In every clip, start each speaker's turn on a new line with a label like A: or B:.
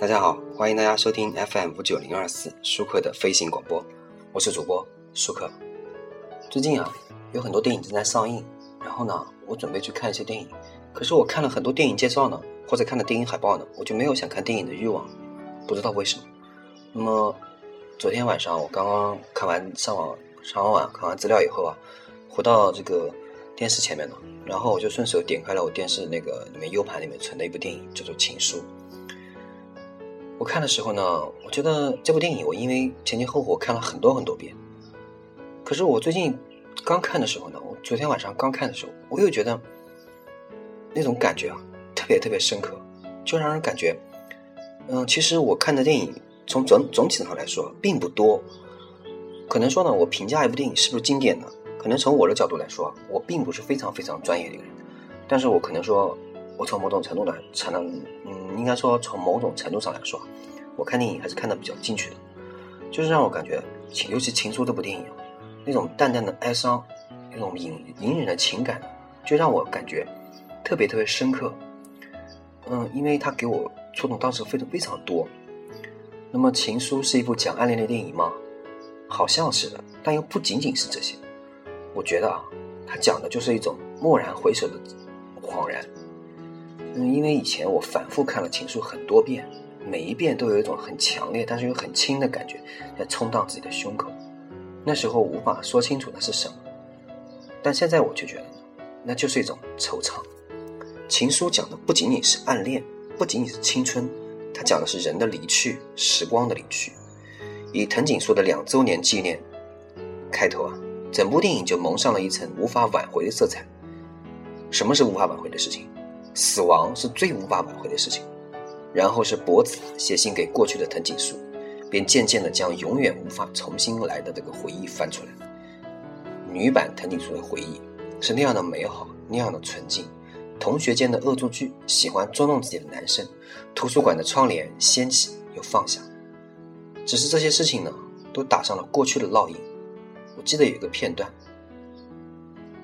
A: 大家好，欢迎大家收听 FM 五九零二四舒克的飞行广播，我是主播舒克。最近啊，有很多电影正在上映，然后呢，我准备去看一些电影，可是我看了很多电影介绍呢，或者看了电影海报呢，我就没有想看电影的欲望，不知道为什么。那么昨天晚上我刚刚看完上网上完网看完资料以后啊，回到这个电视前面了，然后我就顺手点开了我电视那个里面 U 盘里面存的一部电影，叫做《情书》。我看的时候呢，我觉得这部电影我因为前前后后看了很多很多遍。可是我最近刚看的时候呢，我昨天晚上刚看的时候，我又觉得那种感觉啊，特别特别深刻，就让人感觉，嗯，其实我看的电影从总总体上来说并不多。可能说呢，我评价一部电影是不是经典呢？可能从我的角度来说，我并不是非常非常专业的一个人，但是我可能说。我从某种程度来才能，嗯，应该说从某种程度上来说，我看电影还是看的比较进去的，就是让我感觉，尤其《情书》这部电影，那种淡淡的哀伤，那种隐隐忍的情感，就让我感觉特别特别深刻。嗯，因为它给我触动当时非常非常多。那么，《情书》是一部讲暗恋的电影吗？好像是的，但又不仅仅是这些。我觉得啊，它讲的就是一种蓦然回首的恍然。因为以前我反复看了《情书》很多遍，每一遍都有一种很强烈但是又很轻的感觉在冲荡自己的胸口。那时候无法说清楚那是什么，但现在我却觉得，那就是一种惆怅。《情书》讲的不仅仅是暗恋，不仅仅是青春，它讲的是人的离去，时光的离去。以藤井树的两周年纪念开头啊，整部电影就蒙上了一层无法挽回的色彩。什么是无法挽回的事情？死亡是最无法挽回的事情，然后是博子写信给过去的藤井树，便渐渐的将永远无法重新来的这个回忆翻出来。女版藤井树的回忆是那样的美好，那样的纯净。同学间的恶作剧，喜欢捉弄自己的男生，图书馆的窗帘掀起又放下。只是这些事情呢，都打上了过去的烙印。我记得有一个片段，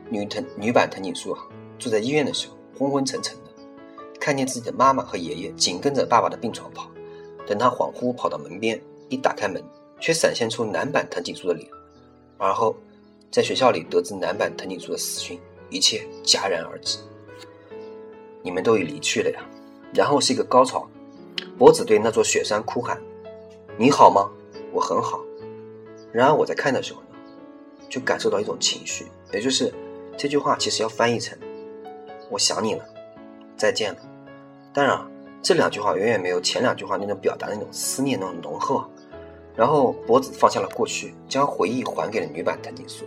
A: 女藤女版藤井树啊，住在医院的时候，昏昏沉沉的。看见自己的妈妈和爷爷紧跟着爸爸的病床跑，等他恍惚跑到门边，一打开门，却闪现出男版藤井树的脸。而后，在学校里得知男版藤井树的死讯，一切戛然而止。你们都已离去了呀。然后是一个高潮，博子对那座雪山哭喊：“你好吗？我很好。”然而我在看的时候呢，就感受到一种情绪，也就是这句话其实要翻译成：“我想你了，再见了。”当然，这两句话远远没有前两句话那种表达那种思念那种浓厚。然后博子放下了过去，将回忆还给了女版藤井树。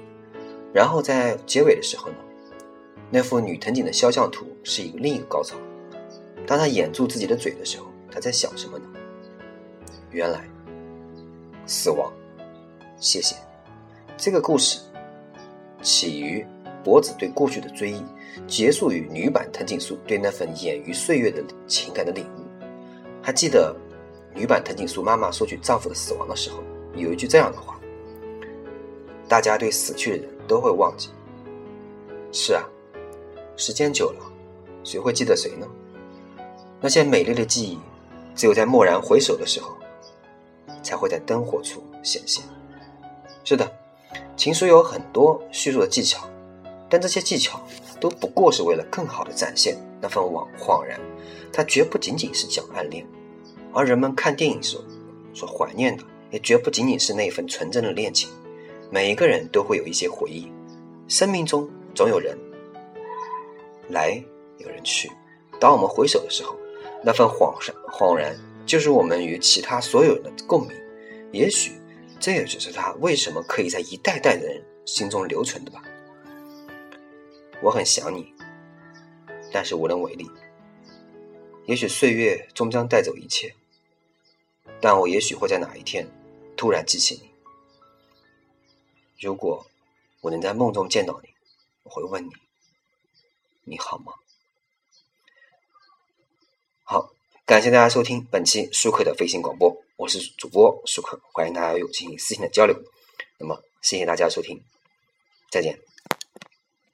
A: 然后在结尾的时候呢，那幅女藤井的肖像图是一个另一个高潮。当他掩住自己的嘴的时候，他在想什么呢？原来，死亡。谢谢。这个故事起于博子对过去的追忆。结束于女版藤井树对那份掩于岁月的情感的领悟。还记得女版藤井树妈妈说起丈夫的死亡的时候，有一句这样的话：“大家对死去的人都会忘记。”是啊，时间久了，谁会记得谁呢？那些美丽的记忆，只有在蓦然回首的时候，才会在灯火处显现。是的，情书有很多叙述的技巧，但这些技巧。都不过是为了更好的展现那份惘恍然，它绝不仅仅是讲暗恋，而人们看电影时所怀念的，也绝不仅仅是那份纯真的恋情。每一个人都会有一些回忆，生命中总有人来，有人去。当我们回首的时候，那份恍然恍然，就是我们与其他所有人的共鸣。也许，这也就是他为什么可以在一代代的人心中留存的吧。我很想你，但是无能为力。也许岁月终将带走一切，但我也许会在哪一天突然记起你。如果我能在梦中见到你，我会问你：你好吗？好，感谢大家收听本期舒克的飞行广播，我是主播舒克，欢迎大家有进行私信的交流。那么，谢谢大家收听，再见。